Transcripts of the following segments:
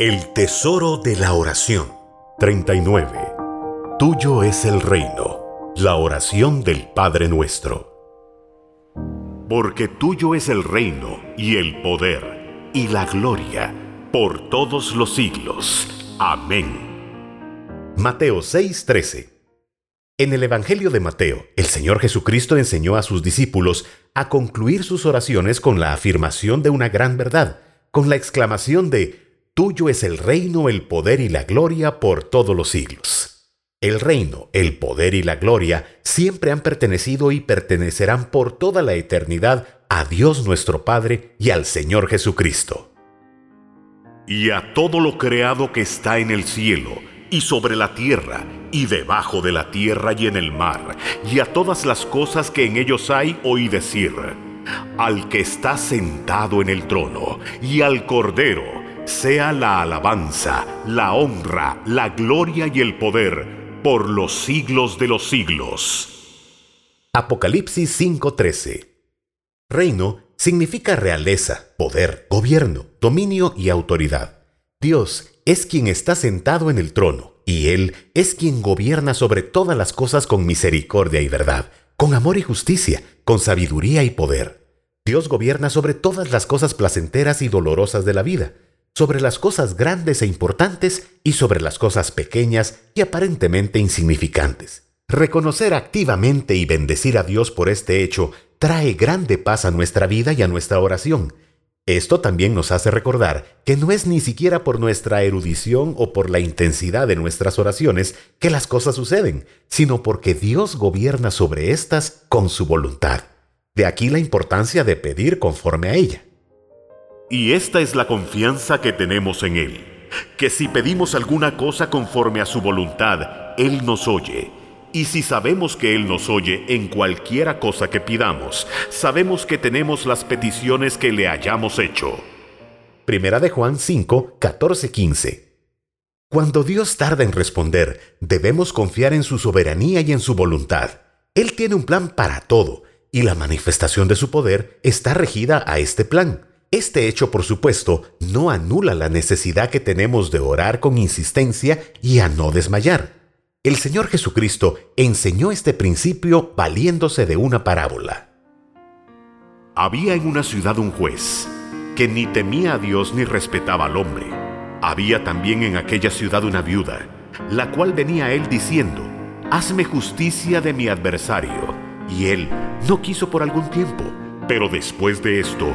El tesoro de la oración. 39. Tuyo es el reino. La oración del Padre nuestro. Porque tuyo es el reino y el poder y la gloria por todos los siglos. Amén. Mateo 6:13. En el Evangelio de Mateo, el Señor Jesucristo enseñó a sus discípulos a concluir sus oraciones con la afirmación de una gran verdad, con la exclamación de Tuyo es el reino, el poder y la gloria por todos los siglos. El reino, el poder y la gloria siempre han pertenecido y pertenecerán por toda la eternidad a Dios nuestro Padre y al Señor Jesucristo. Y a todo lo creado que está en el cielo, y sobre la tierra, y debajo de la tierra y en el mar, y a todas las cosas que en ellos hay, oí decir, al que está sentado en el trono, y al Cordero, sea la alabanza, la honra, la gloria y el poder por los siglos de los siglos. Apocalipsis 5:13 Reino significa realeza, poder, gobierno, dominio y autoridad. Dios es quien está sentado en el trono, y Él es quien gobierna sobre todas las cosas con misericordia y verdad, con amor y justicia, con sabiduría y poder. Dios gobierna sobre todas las cosas placenteras y dolorosas de la vida sobre las cosas grandes e importantes y sobre las cosas pequeñas y aparentemente insignificantes. Reconocer activamente y bendecir a Dios por este hecho trae grande paz a nuestra vida y a nuestra oración. Esto también nos hace recordar que no es ni siquiera por nuestra erudición o por la intensidad de nuestras oraciones que las cosas suceden, sino porque Dios gobierna sobre éstas con su voluntad. De aquí la importancia de pedir conforme a ella. Y esta es la confianza que tenemos en Él, que si pedimos alguna cosa conforme a su voluntad, Él nos oye. Y si sabemos que Él nos oye en cualquiera cosa que pidamos, sabemos que tenemos las peticiones que le hayamos hecho. Primera de Juan 5, 14, 15. Cuando Dios tarda en responder, debemos confiar en su soberanía y en su voluntad. Él tiene un plan para todo, y la manifestación de su poder está regida a este plan. Este hecho, por supuesto, no anula la necesidad que tenemos de orar con insistencia y a no desmayar. El Señor Jesucristo enseñó este principio valiéndose de una parábola. Había en una ciudad un juez que ni temía a Dios ni respetaba al hombre. Había también en aquella ciudad una viuda, la cual venía a él diciendo, Hazme justicia de mi adversario. Y él no quiso por algún tiempo, pero después de esto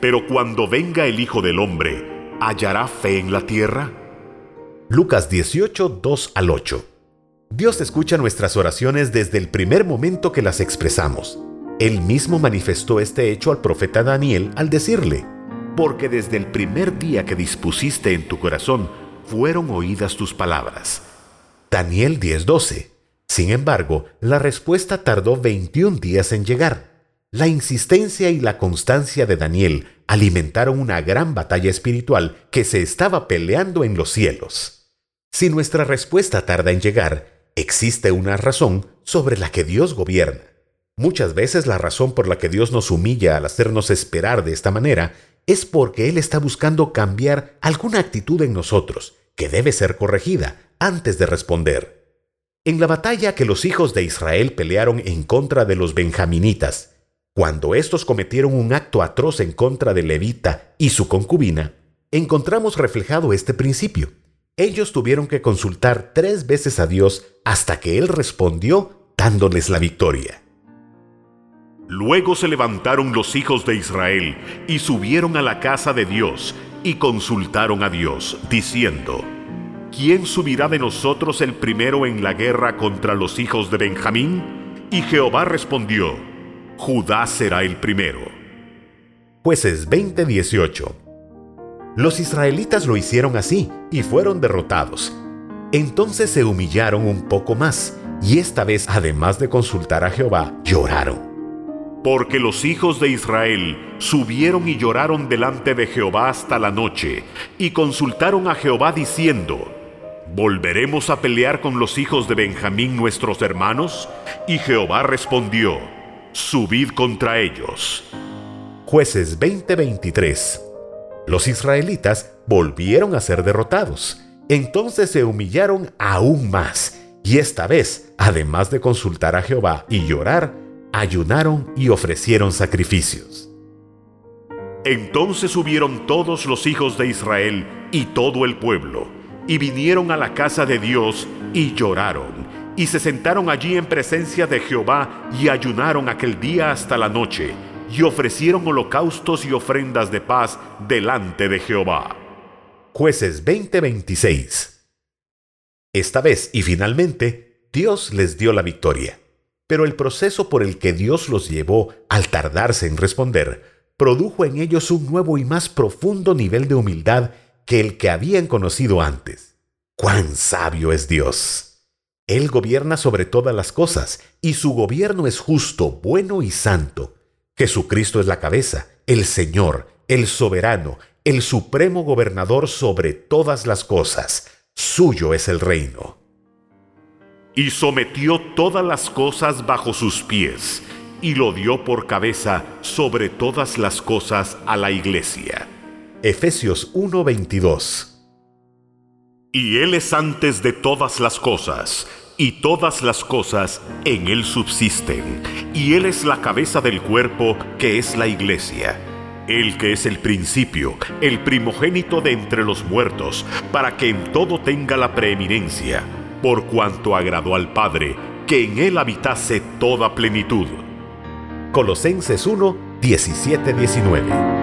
Pero cuando venga el Hijo del Hombre, ¿hallará fe en la tierra? Lucas 18, 2 al 8. Dios escucha nuestras oraciones desde el primer momento que las expresamos. Él mismo manifestó este hecho al profeta Daniel al decirle, porque desde el primer día que dispusiste en tu corazón fueron oídas tus palabras. Daniel 10:12. Sin embargo, la respuesta tardó 21 días en llegar. La insistencia y la constancia de Daniel alimentaron una gran batalla espiritual que se estaba peleando en los cielos. Si nuestra respuesta tarda en llegar, existe una razón sobre la que Dios gobierna. Muchas veces la razón por la que Dios nos humilla al hacernos esperar de esta manera es porque Él está buscando cambiar alguna actitud en nosotros que debe ser corregida antes de responder. En la batalla que los hijos de Israel pelearon en contra de los benjaminitas, cuando estos cometieron un acto atroz en contra de Levita y su concubina, encontramos reflejado este principio. Ellos tuvieron que consultar tres veces a Dios hasta que Él respondió dándoles la victoria. Luego se levantaron los hijos de Israel y subieron a la casa de Dios y consultaron a Dios, diciendo, ¿quién subirá de nosotros el primero en la guerra contra los hijos de Benjamín? Y Jehová respondió, Judá será el primero. Jueces 20:18 Los israelitas lo hicieron así y fueron derrotados. Entonces se humillaron un poco más, y esta vez, además de consultar a Jehová, lloraron. Porque los hijos de Israel subieron y lloraron delante de Jehová hasta la noche, y consultaron a Jehová diciendo, ¿Volveremos a pelear con los hijos de Benjamín nuestros hermanos? Y Jehová respondió, Subid contra ellos. Jueces 20:23 Los israelitas volvieron a ser derrotados. Entonces se humillaron aún más, y esta vez, además de consultar a Jehová y llorar, ayunaron y ofrecieron sacrificios. Entonces subieron todos los hijos de Israel y todo el pueblo, y vinieron a la casa de Dios y lloraron, y se sentaron allí en presencia de Jehová y ayunaron aquel día hasta la noche, y ofrecieron holocaustos y ofrendas de paz delante de Jehová. Jueces 20:26 Esta vez y finalmente, Dios les dio la victoria. Pero el proceso por el que Dios los llevó al tardarse en responder produjo en ellos un nuevo y más profundo nivel de humildad que el que habían conocido antes. ¡Cuán sabio es Dios! Él gobierna sobre todas las cosas y su gobierno es justo, bueno y santo. Jesucristo es la cabeza, el Señor, el soberano, el supremo gobernador sobre todas las cosas. Suyo es el reino y sometió todas las cosas bajo sus pies, y lo dio por cabeza sobre todas las cosas a la iglesia. Efesios 1:22 Y Él es antes de todas las cosas, y todas las cosas en Él subsisten, y Él es la cabeza del cuerpo que es la iglesia. El que es el principio, el primogénito de entre los muertos, para que en todo tenga la preeminencia por cuanto agradó al Padre que en él habitase toda plenitud. Colosenses 1, 17, 19.